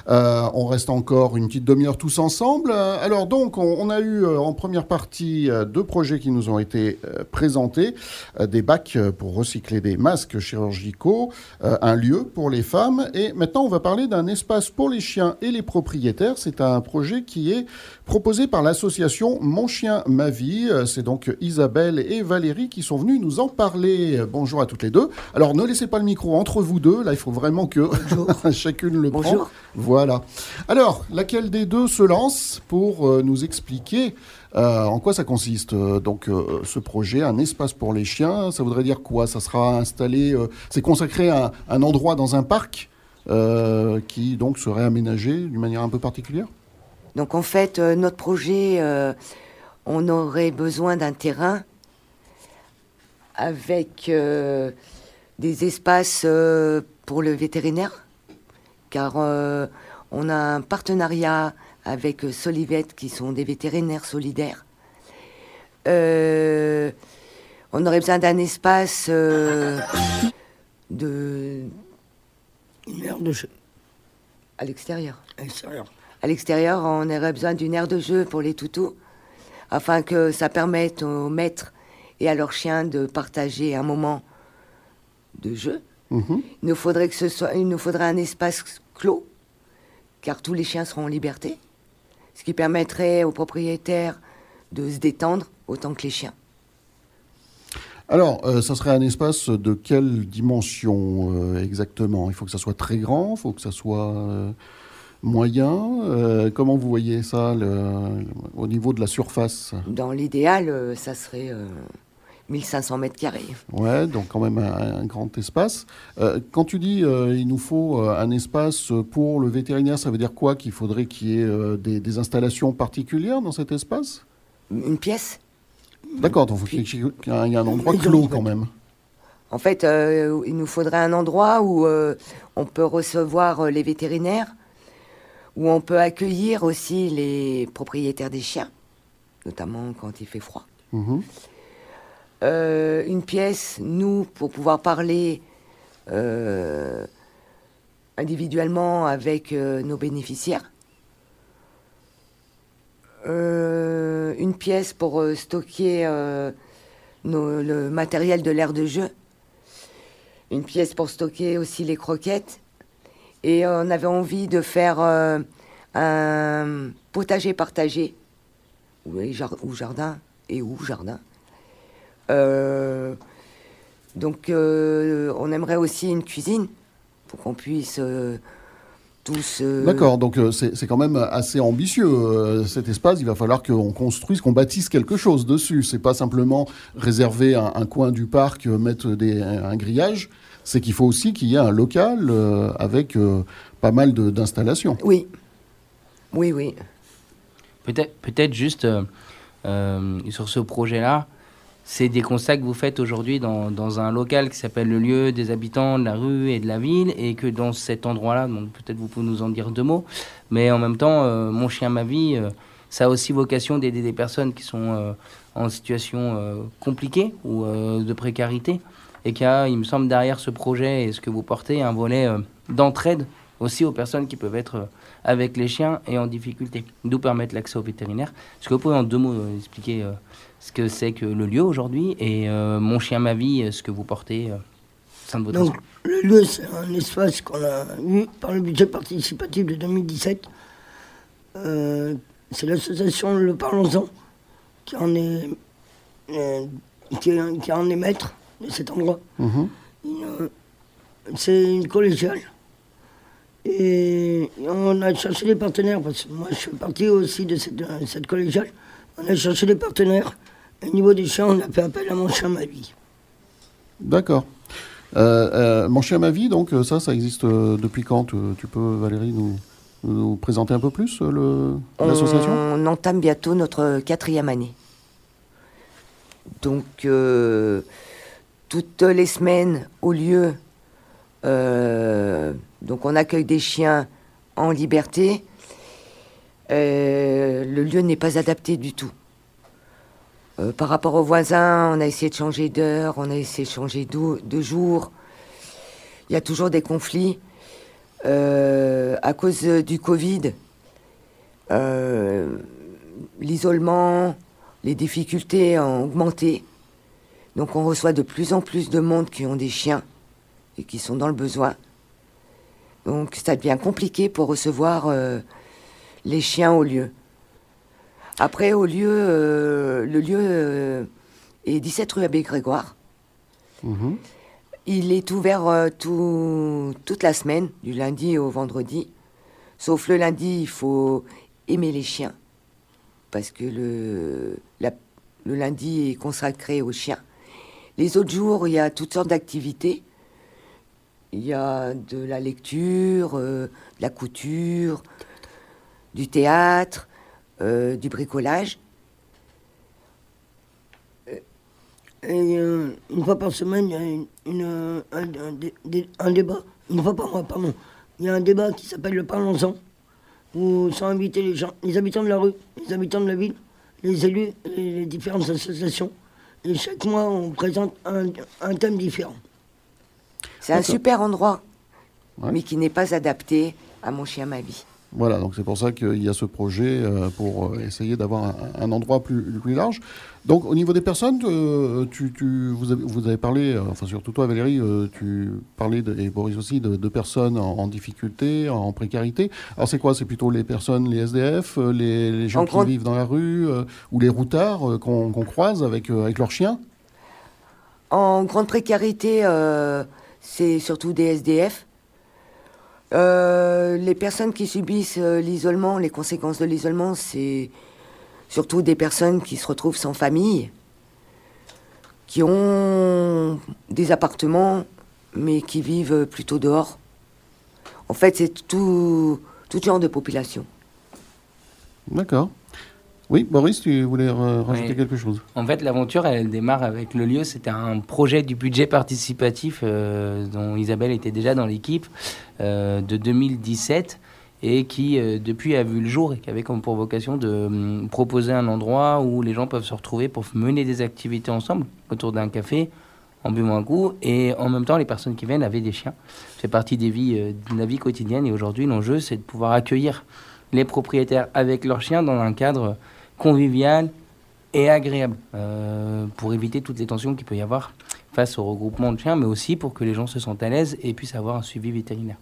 on reste encore une petite demi-heure tous ensemble. Alors donc, on, a eu en première partie deux projets qui nous ont été présentés. des bacs pour recycler des masques chirurgicaux, un lieu pour les femmes et maintenant on va parler d'un espace pour les chiens et les propriétaires. C'est un projet qui est proposé par l'association Mon Chien Ma Vie. C'est donc Isabelle et Valérie qui sont venues nous en parler. Bonjour à toutes les deux. Alors ne laissez pas le micro entre vous deux. Là, il faut vraiment que chacune le Bonjour. prend. Voilà. Alors, laquelle des deux se lance pour euh, nous expliquer euh, en quoi ça consiste euh, donc euh, ce projet, un espace pour les chiens? Ça voudrait dire quoi? Ça sera installé, euh, c'est consacré à un endroit dans un parc? euh, qui donc serait aménagé d'une manière un peu particulière? Donc en fait, euh, notre projet, euh, on aurait besoin d'un terrain avec euh, des espaces euh, pour le vétérinaire, car euh, on a un partenariat avec euh, Solivette, qui sont des vétérinaires solidaires. Euh, on aurait besoin d'un espace euh, de... Une aire de jeu. À l'extérieur. À l'extérieur. À l'extérieur, on aurait besoin d'une aire de jeu pour les toutous, afin que ça permette aux maîtres et à leurs chiens de partager un moment de jeu. Mhm. Il nous faudrait que ce soit, il nous faudrait un espace clos, car tous les chiens seront en liberté, ce qui permettrait aux propriétaires de se détendre autant que les chiens. Alors, euh, ça serait un espace de quelle dimension euh, exactement? Il faut que ça soit très grand, il faut que ça soit euh, moyen. Comment vous voyez ça le- au niveau de la surface? Dans l'idéal, ça serait euh, 1500 mètres carrés. Ouais, donc quand même un, un grand espace. Euh, quand tu dis euh, il nous faut euh, un espace pour le vétérinaire, ça veut dire quoi? Qu'il faudrait qu'il y ait des, des installations particulières dans cet espace? Une pièce? D'accord, donc il y ait un endroit clos quand même. En fait, euh, il nous faudrait un endroit où euh, on peut recevoir euh, les vétérinaires, où on peut accueillir aussi les propriétaires des chiens, notamment quand il fait froid. Mhm. Euh, une pièce, nous, pour pouvoir parler individuellement avec nos bénéficiaires. Euh, une pièce pour euh, stocker euh, nos- le matériel de l'aire de jeu. Une pièce pour stocker aussi les croquettes. Et on avait envie de faire un potager partagé, ou, jardin, et ou jardin. Donc, on aimerait aussi une cuisine pour qu'on puisse euh, D'accord, donc euh, c'est c'est quand même assez ambitieux euh, cet espace. Il va falloir qu'on construise, qu'on bâtisse quelque chose dessus. C'est pas simplement réserver un, un coin du parc, euh, mettre des, un grillage. C'est qu'il faut aussi qu'il y ait un local euh, avec euh, pas mal d'installations. Oui. Oui, oui. Peut-être peut juste euh, euh, sur ce projet-là, c'est des constats que vous faites aujourd'hui dans, un local qui s'appelle le lieu des habitants de la rue et de la ville, et que dans cet endroit-là, donc peut-être vous pouvez nous en dire deux mots, mais en même temps, euh, Mon chien, ma vie, euh, ça a aussi vocation d'aider des personnes qui sont euh, en situation compliquée ou de précarité, et qu'il y a, il me semble, derrière ce projet et ce que vous portez, un volet d'entraide aussi aux personnes qui peuvent être avec les chiens et en difficulté, d'où permettre l'accès aux vétérinaires. Est-ce que vous pouvez en deux mots expliquer ce que c'est que le lieu aujourd'hui et euh, Mon chien, ma vie, euh, ce que vous portez euh, au sein de votre Donc, le lieu, c'est un espace qu'on a eu par le budget participatif de 2017. Euh, c'est l'association Le Parlons-en qui en est, euh, qui, qui en est maître de cet endroit. Mhm. C'est une collégiale. Et on a cherché des partenaires, parce que moi je fais partie aussi de cette, de cette collégiale. On a cherché des partenaires. Au niveau des chiens, on a fait appel à mon chien, ma vie. D'accord. Euh, euh, mon chien, ma vie, donc euh, ça, ça existe euh, depuis quand tu, tu peux, Valérie, nous, nous présenter un peu plus euh, le- l'association? On entame bientôt notre quatrième année. Donc, euh, toutes les semaines, au lieu, euh, donc on accueille des chiens en liberté. Euh, le lieu n'est pas adapté du tout. Euh, par rapport aux voisins, on a essayé de changer d'heure, on a essayé de changer de jour. Il y a toujours des conflits. Euh, à cause euh, du Covid, l'isolement, les difficultés ont augmenté. Donc on reçoit de plus en plus de monde qui ont des chiens et qui sont dans le besoin. Donc ça devient compliqué pour recevoir les chiens au lieu. Après, au lieu, euh, le lieu euh, est 17 rue Abbé Grégoire. Mhm. Il est ouvert euh, tout- toute la semaine, du lundi au vendredi. Sauf le lundi, il faut aimer les chiens. Parce que le, la- le lundi est consacré aux chiens. Les autres jours, il y a toutes sortes d'activités. Il y a de la lecture, de la couture, du théâtre, euh, du bricolage. Et euh, une fois par semaine, il y a une, une, euh, un, un dé- dé- un débat. Une fois par mois, pardon. Il y a un débat qui s'appelle le Parlons-en, où sont invités les gens, les habitants de la rue, les habitants de la ville, les élus et les différentes associations. Et chaque mois, on présente un, un thème différent. C'est un super endroit, Ouais. mais qui n'est pas adapté à mon chien, ma vie. Voilà, donc c'est pour ça qu'il y a ce projet euh, pour euh, essayer d'avoir un, endroit plus, plus large. Donc au niveau des personnes, euh, tu, tu- vous, avez, vous avez parlé, enfin surtout toi Valérie, tu parlais, de, et Boris aussi, de, de personnes en, en difficulté, en précarité. Alors c'est quoi? C'est plutôt les personnes, les SDF, les, les gens En qui vivent dans la rue, ou les routards qu'on croise avec, avec leurs chiens? En grande précarité, euh, c'est surtout des SDF. Euh, les personnes qui subissent euh, l'isolement, les conséquences de l'isolement, c'est surtout des personnes qui se retrouvent sans famille, qui ont des appartements, mais qui vivent plutôt dehors. En fait, c'est tout, tout genre de population. D'accord. Oui, Boris, tu voulais rajouter Oui. quelque chose En fait, l'aventure, elle démarre avec le lieu. C'était un projet du budget participatif euh, dont Isabelle était déjà dans l'équipe euh, de 2017 et qui, euh, depuis, a vu le jour et qui avait comme pour vocation de hum, proposer un endroit où les gens peuvent se retrouver pour mener des activités ensemble autour d'un café en buvant un coup et en même temps les personnes qui viennent avaient des chiens. C'est partie des vies, de la vie quotidienne et aujourd'hui l'enjeu c'est de pouvoir accueillir les propriétaires avec leurs chiens dans un cadre convivial et agréable euh, pour éviter toutes les tensions qu'il peut y avoir face au regroupement de chiens, mais aussi pour que les gens se sentent à l'aise et puissent avoir un suivi vétérinaire.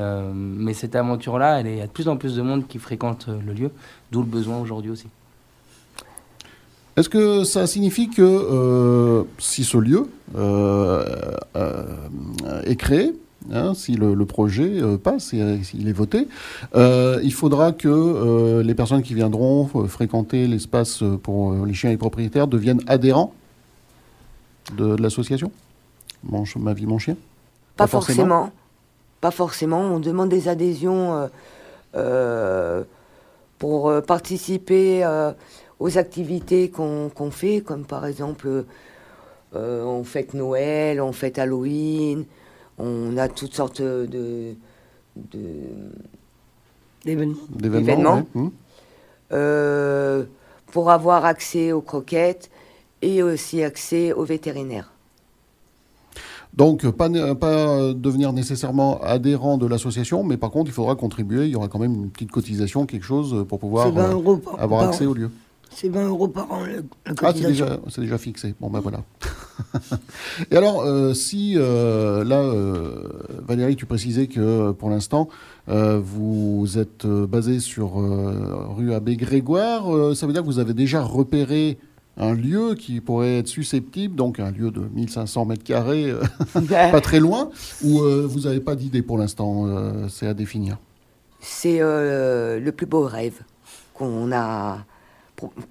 Euh, mais cette aventure-là, il y a de plus en plus de monde qui fréquente euh, le lieu, d'où le besoin aujourd'hui aussi. Est-ce que ça signifie que si ce lieu est créé, hein, si le, le projet euh, passe et euh, s'il est voté, euh, il faudra que euh, les personnes qui viendront fréquenter l'espace pour les chiens et propriétaires deviennent adhérents de, de l'association? Mon Ma vie, mon chien? Pas, Pas forcément. forcément. Pas forcément. On demande des adhésions pour participer aux activités qu'on qu'on fait, comme par exemple, on fête Noël, on fête Halloween, on a toutes sortes de. D'événements ouais. Hmm. euh, pour avoir accès aux croquettes et aussi accès aux vétérinaires. Donc, pas, pas devenir nécessairement adhérent de l'association, mais par contre, il faudra contribuer. Il y aura quand même une petite cotisation, quelque chose pour pouvoir C'est 20 euh, euros par, avoir par accès au lieu. C'est 20 euros par an, le- la Ah, c'est déjà, c'est déjà fixé. Bon, ben voilà. Et alors, euh, si euh, là, euh, Valérie, tu précisais que pour l'instant, vous êtes basé sur rue Abbé Grégoire, ça veut dire que vous avez déjà repéré un lieu qui pourrait être susceptible, donc un lieu de 1500 mètres carrés, pas très loin, ou euh, vous n'avez pas d'idée pour l'instant, c'est à définir? C'est le plus beau rêve qu'on a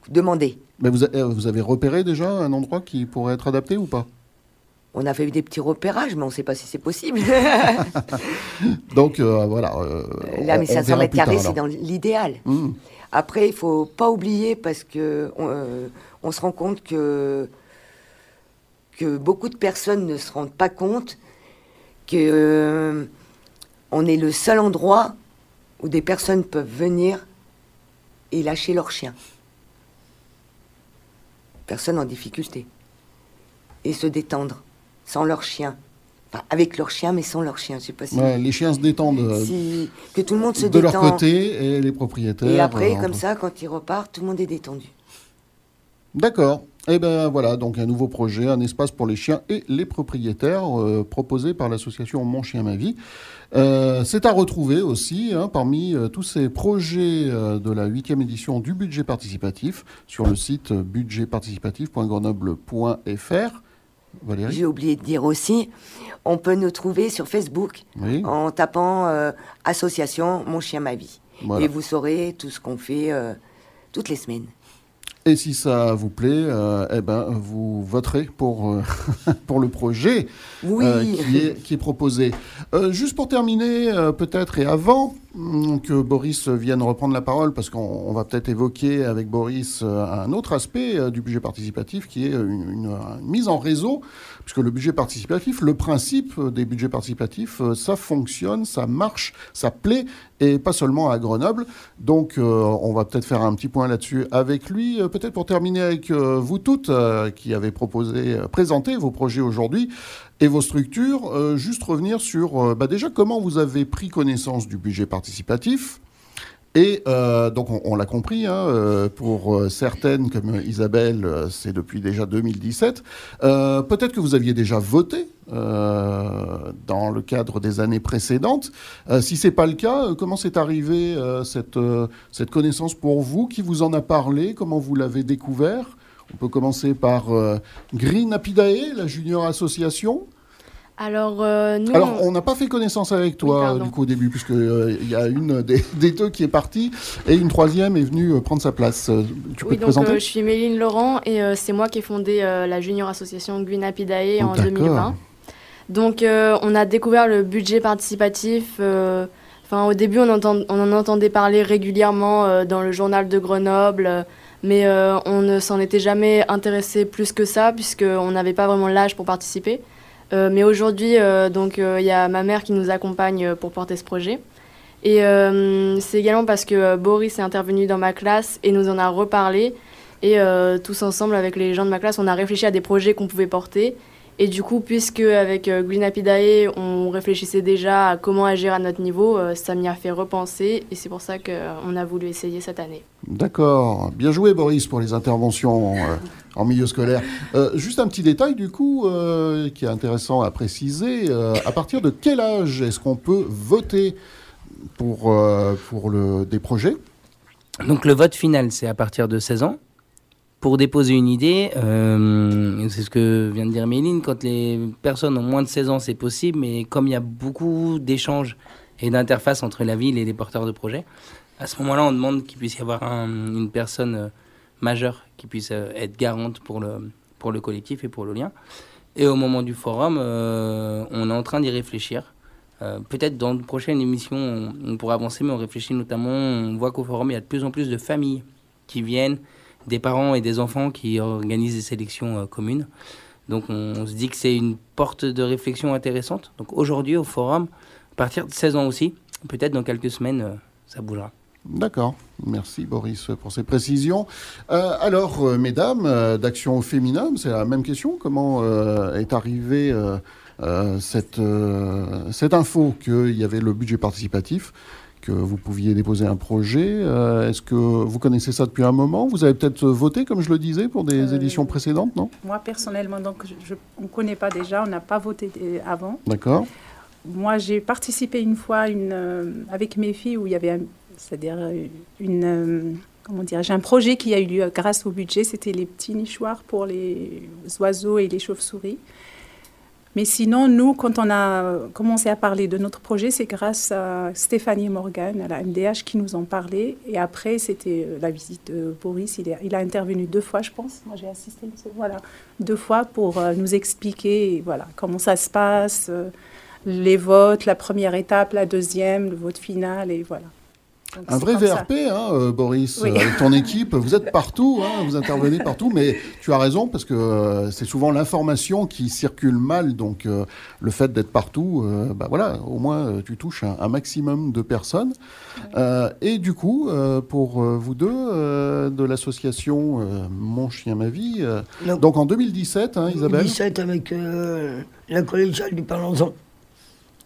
demandé. Mais vous, a- euh, vous avez repéré déjà un endroit qui pourrait être adapté ou pas? On a fait des petits repérages, mais on ne sait pas si c'est possible. Donc euh, voilà. euh, Là, mais on 500 verra mètres carrés, c'est dans l'idéal. Mmh. Après, il faut pas oublier parce que on, euh, on se rend compte que que beaucoup de personnes ne se rendent pas compte que on est le seul endroit où des personnes peuvent venir et lâcher leur chien. Personnes en difficulté. Et se détendre sans leur chien. Enfin, avec leur chien, mais sans leur chien. Je sais pas si, Ouais, les chiens se détendent euh, si- que tout le monde se de détend. leur côté et les propriétaires. Et après, euh, comme ça, quand ils repartent, tout le monde est détendu. D'accord. Eh bien voilà, donc un nouveau projet, un espace pour les chiens et les propriétaires, euh, proposé par l'association Mon Chien Ma Vie. Euh, c'est à retrouver aussi hein, parmi euh, tous ces projets de la huitième édition du budget participatif sur le site budgetparticipatif.grenoble.fr. Valérie? J'ai oublié de dire aussi, on peut nous trouver sur Facebook Oui. en tapant Association Mon Chien Ma Vie. Voilà. Et vous saurez tout ce qu'on fait toutes les semaines. Et si ça vous plaît, euh, eh ben, vous voterez pour, euh, pour le projet Oui. euh, qui, est, qui est proposé. Juste pour terminer, peut-être, et avant hum, que Boris vienne reprendre la parole, parce qu'on on va peut-être évoquer avec Boris un autre aspect du budget participatif, qui est une, une- une mise en réseau, puisque le budget participatif, le principe des budgets participatifs, ça fonctionne, ça marche, ça plaît, et pas seulement à Grenoble. Donc, on va peut-être faire un petit point là-dessus avec lui. Peut-être pour terminer avec euh, vous toutes euh, qui avez proposé, euh, présenté vos projets aujourd'hui et vos structures, juste revenir sur bah, déjà comment vous avez pris connaissance du budget participatif. Et euh, donc, on, l'a compris, hein, euh, pour euh, certaines, comme Isabelle, c'est depuis déjà 2017. Euh, Peut-être que vous aviez déjà voté dans le cadre des années précédentes. Si c'est pas le cas, comment c'est arrivé cette, cette connaissance pour vous Qui vous en a parlé? Comment vous l'avez découvert? On peut commencer par Green Apidae, la junior association. Alors, euh, nous. Alors, on n'a pas fait connaissance avec toi, du coup, au début, puisqu'il y a une des, des deux qui est partie et une troisième est venue euh, prendre sa place. Euh, Tu peux oui, te donc présenter euh, je suis Méline Laurent et euh, c'est moi qui ai fondé euh, la junior association Guinapidae en D'accord. 2020. Donc euh, on a découvert le budget participatif. euh, Enfin, au début, on, entend- on en entendait parler régulièrement euh, dans le journal de Grenoble, euh, mais euh, on ne s'en était jamais intéressé plus que ça, puisqu'on n'avait pas vraiment l'âge pour participer. Euh, mais aujourd'hui, euh, euh, il y a ma mère qui nous accompagne pour porter ce projet. Et c'est également parce que Boris est intervenu dans ma classe et nous en a reparlé. Et tous ensemble, avec les gens de ma classe, on a réfléchi à des projets qu'on pouvait porter. Et du coup, puisque avec euh, Green Apidae, on réfléchissait déjà à comment agir à notre niveau, euh, ça m'y a fait repenser. Et c'est pour ça qu'on a voulu essayer cette année. D'accord. Bien joué, Boris, pour les interventions euh, en milieu scolaire. Euh, juste un petit détail, du coup, euh, qui est intéressant à préciser. Euh, à partir de quel âge est-ce qu'on peut voter pour, euh, pour le, des projets? Donc le vote final, c'est à partir de 16 ans. Pour déposer une idée, euh, c'est ce que vient de dire Méline, quand les personnes ont moins de 16 ans, c'est possible, mais comme il y a beaucoup d'échanges et d'interfaces entre la ville et les porteurs de projets, à ce moment-là, on demande qu'il puisse y avoir un- une personne euh, majeure qui puisse euh, être garante pour le, pour le collectif et pour le lien. Et au moment du forum, on est en train d'y réfléchir. Peut-être dans de prochaines émissions, on, on pourra avancer, mais on réfléchit notamment, on voit qu'au forum, il y a de plus en plus de familles qui viennent, des parents et des enfants qui organisent des sélections euh, communes. Donc on, se dit que c'est une porte de réflexion intéressante. Donc aujourd'hui, au forum, à partir de 16 ans aussi, peut-être dans quelques semaines, euh, ça bougera. D'accord. Merci, Boris, pour ces précisions. Euh, alors, mesdames, d'Action au Féminin, c'est la même question. Comment est arrivée cette, cette info qu'il y avait le budget participatif que vous pouviez déposer un projet. Euh, Est-ce que vous connaissez ça depuis un moment? Vous avez peut-être voté, comme je le disais, pour des Euh, éditions précédentes, non? Moi, personnellement, donc, je, on ne connaît pas déjà, on n'a pas voté euh, avant. D'accord. Moi, j'ai participé une fois une, euh, avec mes filles où il y avait, c'est-à-dire une, comment dire, j'ai un projet qui a eu lieu grâce au budget. C'était les petits nichoirs pour les oiseaux et les chauves-souris. Mais sinon, nous, quand on a commencé à parler de notre projet, c'est grâce à Stéphanie Morgan, à la MDH, qui nous en parlait. Et après, c'était euh, la visite de Boris. Il, a intervenu deux fois, je pense. Moi, j'ai assisté, deux fois pour euh, nous expliquer, voilà, comment ça se passe, euh, les votes, la première étape, la deuxième, le vote final, et voilà. Donc, Un vrai. VRP, hein, euh, Boris, Oui. avec ton équipe. Vous êtes partout, hein, vous intervenez partout, mais tu as raison parce que euh, c'est souvent l'information qui circule mal. Donc, euh, le fait d'être partout, euh, bah voilà, au moins tu touches un, un maximum de personnes. Euh, et du coup, euh, pour vous deux euh, de l'association euh, Mon Chien Ma Vie, euh, Non. donc en 2017, hein, Isabelle 2017 avec euh, la collégiale du Parlons-en.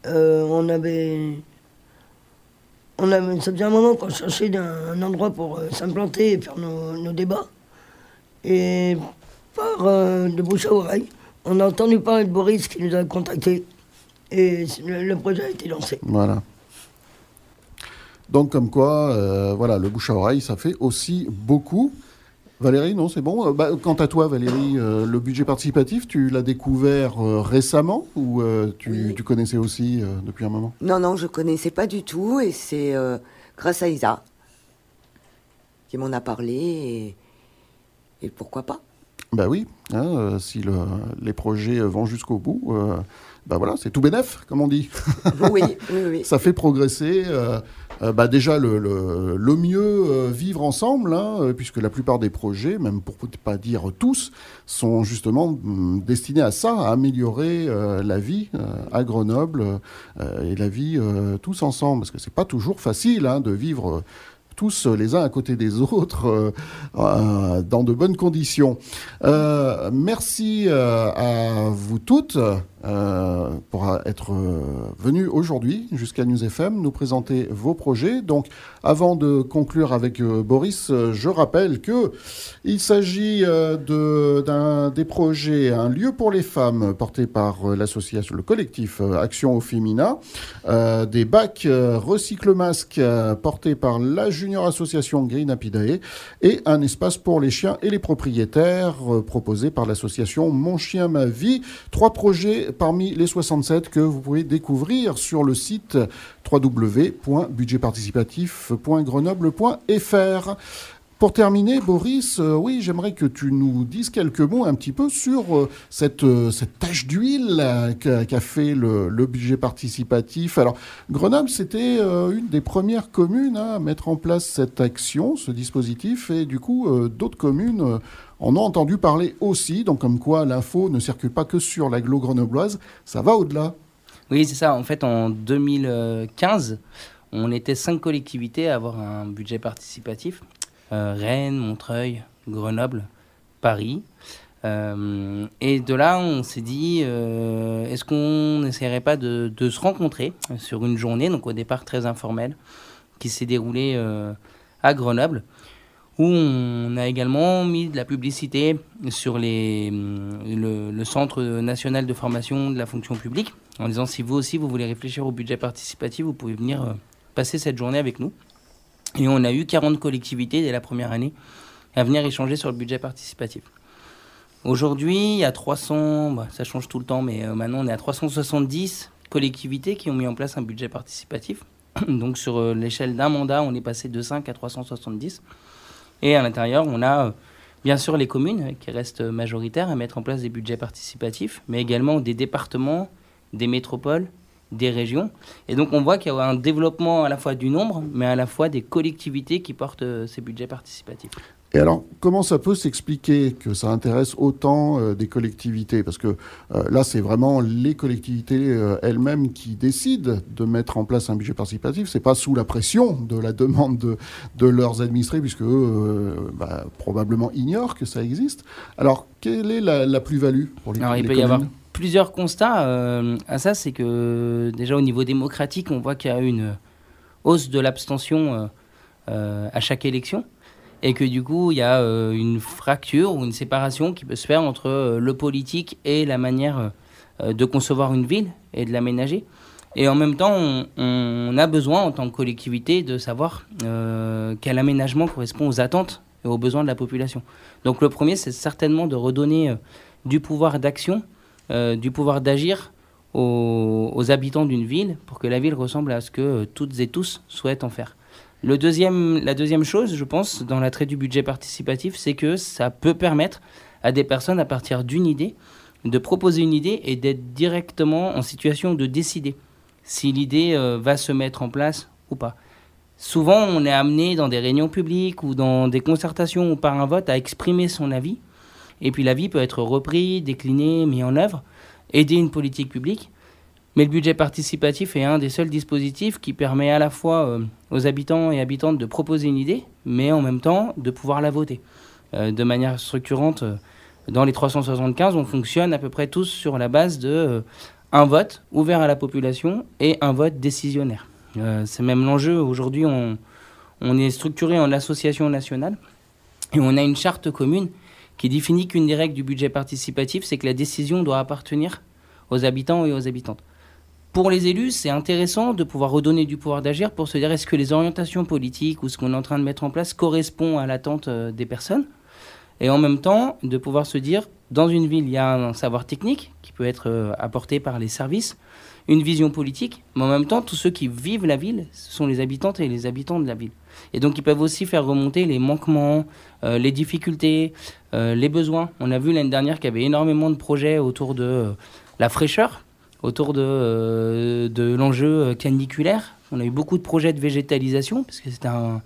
Euh, on avait. On avait, ça faisait un moment qu'on cherchait un endroit pour euh, s'implanter et faire nos, débats. Et par euh, de bouche à oreille. On a entendu parler de Boris qui nous a contactés et le, le projet a été lancé. Voilà. Donc, comme quoi, euh, voilà, le bouche à oreille, ça fait aussi beaucoup. Valérie, non, c'est bon. Euh, bah, quant à toi, Valérie, euh, le budget participatif, tu l'as découvert euh, récemment ou euh, tu, tu connaissais aussi depuis un moment? Non, non, je connaissais pas du tout et c'est grâce à Isa qui m'en a parlé et, et pourquoi pas. Bah oui, hein, si le- les projets vont jusqu'au bout, bah voilà, c'est tout bénef, comme on dit. Oui, oui, oui. Ça fait progresser. Euh, bah déjà, le, le- le mieux euh, vivre ensemble, hein, euh, puisque la plupart des projets, même pour ne pas dire tous, sont justement hum, destinés à ça, à améliorer la vie à Grenoble et la vie tous ensemble. Parce que c'est pas toujours facile hein, de vivre. tous les uns à côté des autres dans de bonnes conditions. Merci à vous toutes euh, pour être euh, venues aujourd'hui jusqu'à News FM nous présenter vos projets. Donc, avant de conclure avec euh, Boris, je rappelle que il s'agit de- d'un des projets Un lieu pour les femmes porté par l'association, le collectif Action au Féminin, des bacs recycle masques euh, portés par la junior association Green Apidae et un espace pour les chiens et les propriétaires proposé par l'association Mon Chien Ma Vie. Trois projets parmi les 67 que vous pouvez découvrir sur le site www.budgetparticipatif.grenoble.fr. Pour terminer, Boris, euh, oui, j'aimerais que tu nous dises quelques mots un petit peu sur euh, cette, euh, cette tache d'huile euh, qu'a fait le, budget participatif. Alors, Grenoble, c'était une des premières communes à mettre en place cette action, ce dispositif, et du coup, d'autres communes en ont entendu parler aussi. Donc, comme quoi, l'info ne circule pas que sur l'agglo grenobloise, ça va au-delà? Oui, c'est ça. En fait, en 2015, on était cinq collectivités à avoir un budget participatif. Euh, Rennes, Montreuil, Grenoble, Paris. Euh, et de là, on s'est dit, euh, est-ce qu'on n'essaierait pas de, se rencontrer sur une journée, donc au départ très informelle, qui s'est déroulée à Grenoble, où on a également mis de la publicité sur le, le Centre national de formation de la fonction publique, en disant si vous aussi vous voulez réfléchir au budget participatif, vous pouvez venir euh, passer cette journée avec nous. Et on a eu 40 collectivités dès la première année à venir échanger sur le budget participatif. Aujourd'hui, il y a 300, bah, ça change tout le temps, mais euh, maintenant on est à 370 collectivités qui ont mis en place un budget participatif. Donc sur euh, l'échelle d'un mandat, on est passé de 5 à 370. Et à l'intérieur, on a euh, bien sûr les communes qui restent majoritaires à mettre en place des budgets participatifs, mais également des départements, des métropoles, des régions. Et donc on voit qu'il y a un développement à la fois du nombre, mais à la fois des collectivités qui portent euh, ces budgets participatifs. Et alors, comment ça peut s'expliquer que ça intéresse autant euh, des collectivités? Parce que euh, là, c'est vraiment les collectivités euh, elles-mêmes qui décident de mettre en place un budget participatif. C'est pas sous la pression de la demande de, de leurs administrés, puisque eux, euh, bah, probablement ignorent que ça existe. Alors, quelle est la, la plus-value pour les, Alors, il peut y avoir plusieurs constats euh, à ça. C'est que déjà au niveau démocratique, on voit qu'il y a une hausse de l'abstention euh, euh, à chaque élection. Et que du coup, il y a euh, une fracture ou une séparation qui peut se faire entre euh, le politique et la manière euh, de concevoir une ville et de l'aménager. Et en même temps, on, a besoin, en tant que collectivité, de savoir quel aménagement correspond aux attentes et aux besoins de la population. Donc le premier, c'est certainement de redonner du pouvoir d'action, du pouvoir d'agir aux, habitants d'une ville pour que la ville ressemble à ce que toutes et tous souhaitent en faire. Le deuxième, la deuxième chose, je pense, dans l'attrait du budget participatif, c'est que ça peut permettre à des personnes, à partir d'une idée, de proposer une idée et d'être directement en situation de décider si l'idée euh, va se mettre en place ou pas. Souvent, on est amené dans des réunions publiques ou dans des concertations ou par un vote à exprimer son avis. Et puis l'avis peut être repris, décliné, mis en œuvre, aider une politique publique. Mais le budget participatif est un des seuls dispositifs qui permet à la fois euh, aux habitants et habitantes de proposer une idée, mais en même temps de pouvoir la voter. Euh, de manière structurante, euh, dans les 375, on fonctionne à peu près tous sur la base de un vote ouvert à la population et un vote décisionnaire. C'est même l'enjeu. Aujourd'hui, on, on est structuré en association nationale et on a une charte commune qui définit qu'une des règles du budget participatif, c'est que la décision doit appartenir aux habitants et aux habitantes. Pour les élus, c'est intéressant de pouvoir redonner du pouvoir d'agir pour se dire est-ce que les orientations politiques ou ce qu'on est en train de mettre en place correspond à l'attente euh, des personnes? Et en même temps de pouvoir se dire dans une ville il y a un savoir technique qui peut être euh, apporté par les services, une vision politique, mais en même temps tous ceux qui vivent la ville, ce sont les habitantes et les habitants de la ville. Et donc ils peuvent aussi faire remonter les manquements, euh, les difficultés, les besoins. On a vu l'année dernière qu'il y avait énormément de projets autour de la fraîcheur, autour de, euh, l'enjeu caniculaire. On a eu beaucoup de projets de végétalisation, parce que c'est un,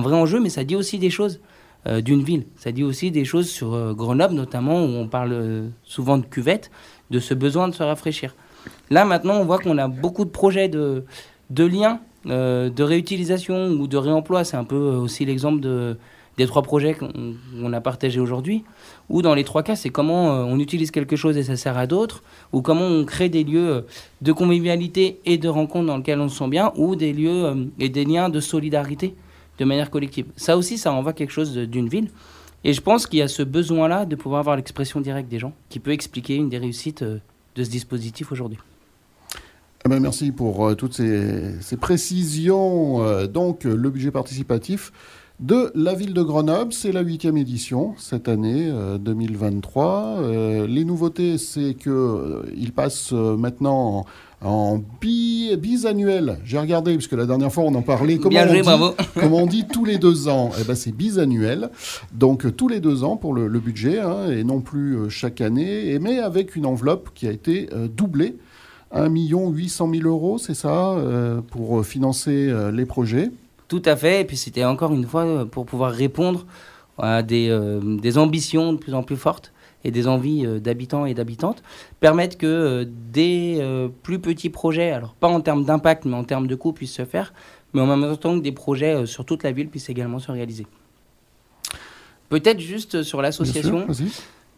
vrai enjeu, mais ça dit aussi des choses euh, d'une ville. Ça dit aussi des choses sur euh, Grenoble, notamment, où on parle euh, souvent de cuvette, de ce besoin de se rafraîchir. Là, maintenant, on voit qu'on a beaucoup de projets de, liens, euh, de réutilisation ou de réemploi. C'est un peu euh, aussi l'exemple de, des trois projets qu'on a partagés aujourd'hui, où dans les trois cas, c'est comment euh, on utilise quelque chose et ça sert à d'autres, ou comment on crée des lieux euh, de convivialité et de rencontre dans lesquels on se sent bien, ou des lieux euh, et des liens de solidarité de manière collective. Ça aussi, ça envoie quelque chose d'une ville. Et je pense qu'il y a ce besoin-là de pouvoir avoir l'expression directe des gens, qui peut expliquer une des réussites de ce dispositif aujourd'hui. Eh ben, merci pour toutes ces, précisions. Donc, le budget participatif de la ville de Grenoble, c'est la huitième édition cette année euh, 2023. Euh, les nouveautés, c'est que euh, il passe euh, maintenant en, en bi, bisannuel. J'ai regardé parce que la dernière fois on en parlait. Comment Bien on joué, dit, bravo. Comment on dit tous les deux ans? Eh ben, c'est bisannuel. Donc euh, tous les deux ans pour le, le budget hein, et non plus euh, chaque année, et mais avec une enveloppe qui a été euh, doublée. 1 800 000 euros, c'est ça, euh, pour financer euh, les projets. Tout à fait. Et puis c'était encore une fois euh, pour pouvoir répondre à des, euh, des ambitions de plus en plus fortes et des envies euh, d'habitants et d'habitantes, permettre que euh, des plus petits projets, alors pas en termes d'impact, mais en termes de coût, puissent se faire, mais en même temps que des projets sur toute la ville puissent également se réaliser. Peut-être juste sur l'association.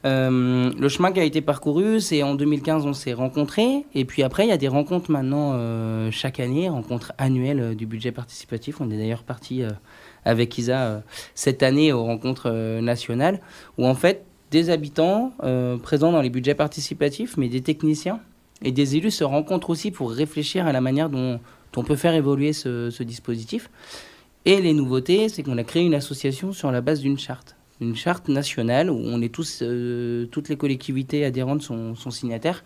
Euh, le chemin qui a été parcouru, c'est en 2015, on s'est rencontrés. Et puis après, il y a des rencontres maintenant euh, chaque année, rencontres annuelles euh, du budget participatif. On est d'ailleurs parti avec Isa cette année aux rencontres nationales, où en fait, des habitants présents dans les budgets participatifs, mais des techniciens et des élus se rencontrent aussi pour réfléchir à la manière dont, on peut faire évoluer ce dispositif. Et les nouveautés, c'est qu'on a créé une association sur la base d'une charte une charte nationale où on est tous, euh, toutes les collectivités adhérentes sont, signataires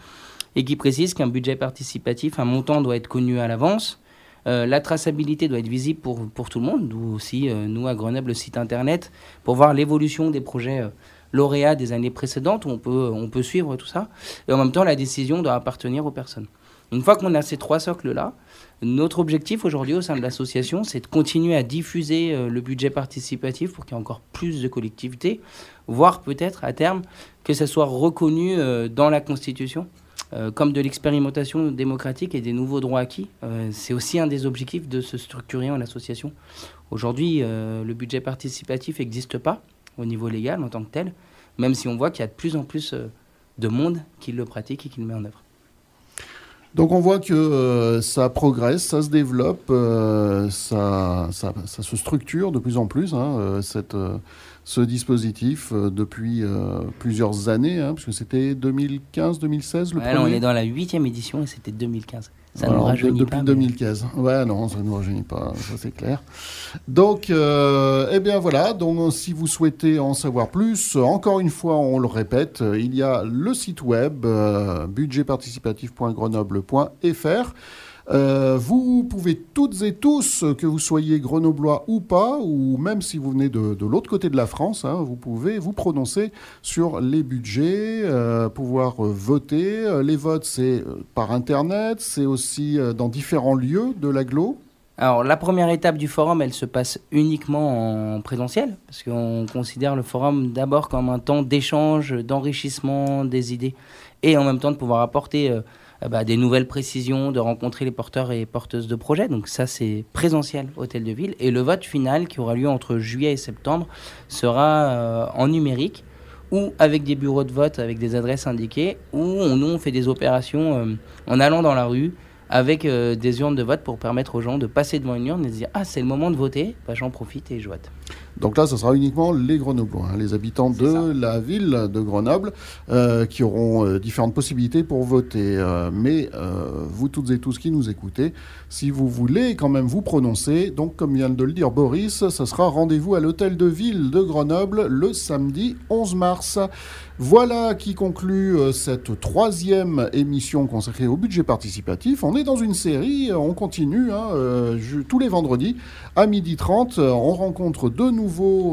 et qui précise qu'un budget participatif, un montant doit être connu à l'avance. Euh, la traçabilité doit être visible pour, pour tout le monde, d'où aussi, euh, nous, à Grenoble, le site internet, pour voir l'évolution des projets lauréats des années précédentes, où on peut, on peut suivre tout ça. Et en même temps, la décision doit appartenir aux personnes. Une fois qu'on a ces trois socles-là, notre objectif aujourd'hui au sein de l'association, c'est de continuer à diffuser euh, le budget participatif pour qu'il y ait encore plus de collectivités, voire peut-être à terme que ça soit reconnu euh, dans la Constitution euh, comme de l'expérimentation démocratique et des nouveaux droits acquis. C'est aussi un des objectifs de se structurer en association. Aujourd'hui, le budget participatif n'existe pas au niveau légal en tant que tel, même si on voit qu'il y a de plus en plus de monde qui le pratique et qui le met en œuvre. Donc on voit que euh, ça progresse, ça se développe, euh, ça, ça, ça se structure de plus en plus, hein, euh, cette, ce dispositif depuis plusieurs années, hein, puisque c'était 2015-2016 le Ouais, là, on premier. est dans la huitième édition et c'était 2015. Ça nous rajeunit depuis pas. mais- 2015. Ouais, non, ça ne nous rajeunit pas, ça c'est clair. Donc, euh, eh bien voilà, donc si vous souhaitez en savoir plus, encore une fois, on le répète, il y a le site web euh, budgetparticipatif.grenoble.fr. Euh, vous pouvez toutes et tous, que vous soyez grenoblois ou pas, ou même si vous venez de, l'autre côté de la France, hein, vous pouvez vous prononcer sur les budgets, euh, pouvoir euh, voter. Les votes, c'est par Internet, c'est aussi dans différents lieux de l'agglo. Alors, la première étape du forum, elle se passe uniquement en présentiel, parce qu'on considère le forum d'abord comme un temps d'échange, d'enrichissement des idées, et en même temps de pouvoir apporter bah, des nouvelles précisions, de rencontrer les porteurs et porteuses de projets. Donc ça, c'est présentiel, hôtel de ville. Et le vote final, qui aura lieu entre juillet et septembre, sera euh, en numérique ou avec des bureaux de vote avec des adresses indiquées, ou on, nous, on fait des opérations euh, en allant dans la rue, avec euh, des urnes de vote pour permettre aux gens de passer devant une urne et de dire Ah, c'est le moment de voter, bah, j'en profite et je vote. Donc là, ce sera uniquement les Grenoblois, hein, les habitants de la ville de Grenoble, euh, qui auront euh, différentes possibilités pour voter. Euh, mais vous toutes et tous qui nous écoutez, si vous voulez quand même vous prononcer, donc comme vient de le dire Boris, ce sera rendez-vous à l'hôtel de ville de Grenoble le samedi 11 mars. Voilà qui conclut cette troisième émission consacrée au budget participatif. On est dans une série, on continue hein, tous les vendredis à 12h30. On rencontre de nouveaux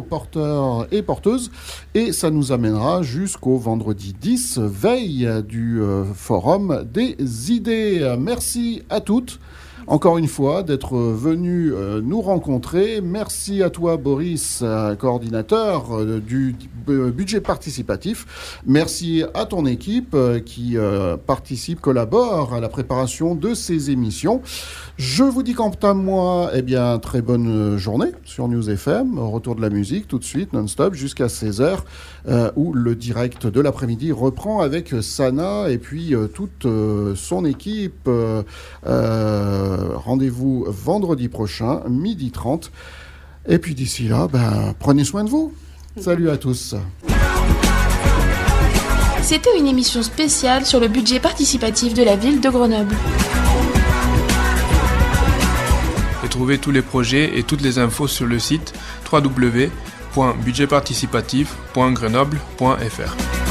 porteurs et porteuses et ça nous amènera jusqu'au vendredi 10, veille du euh, forum des idées. Merci à toutes encore une fois d'être venu euh, nous rencontrer. Merci à toi Boris, coordinateur euh, du budget participatif. Merci à ton équipe qui participe, collabore à la préparation de ces émissions. Je vous dis quant à moi, eh bien, très bonne journée sur News FM. Retour de la musique tout de suite, non-stop, jusqu'à 16h, euh, où le direct de l'après-midi reprend avec Sana et puis euh, toute euh, son équipe. Rendez-vous vendredi prochain, midi 30. Et puis d'ici là, ben, prenez soin de vous. Salut à tous. C'était une émission spéciale sur le budget participatif de la ville de Grenoble. Retrouvez tous les projets et toutes les infos sur le site www.budgetparticipatif.grenoble.fr.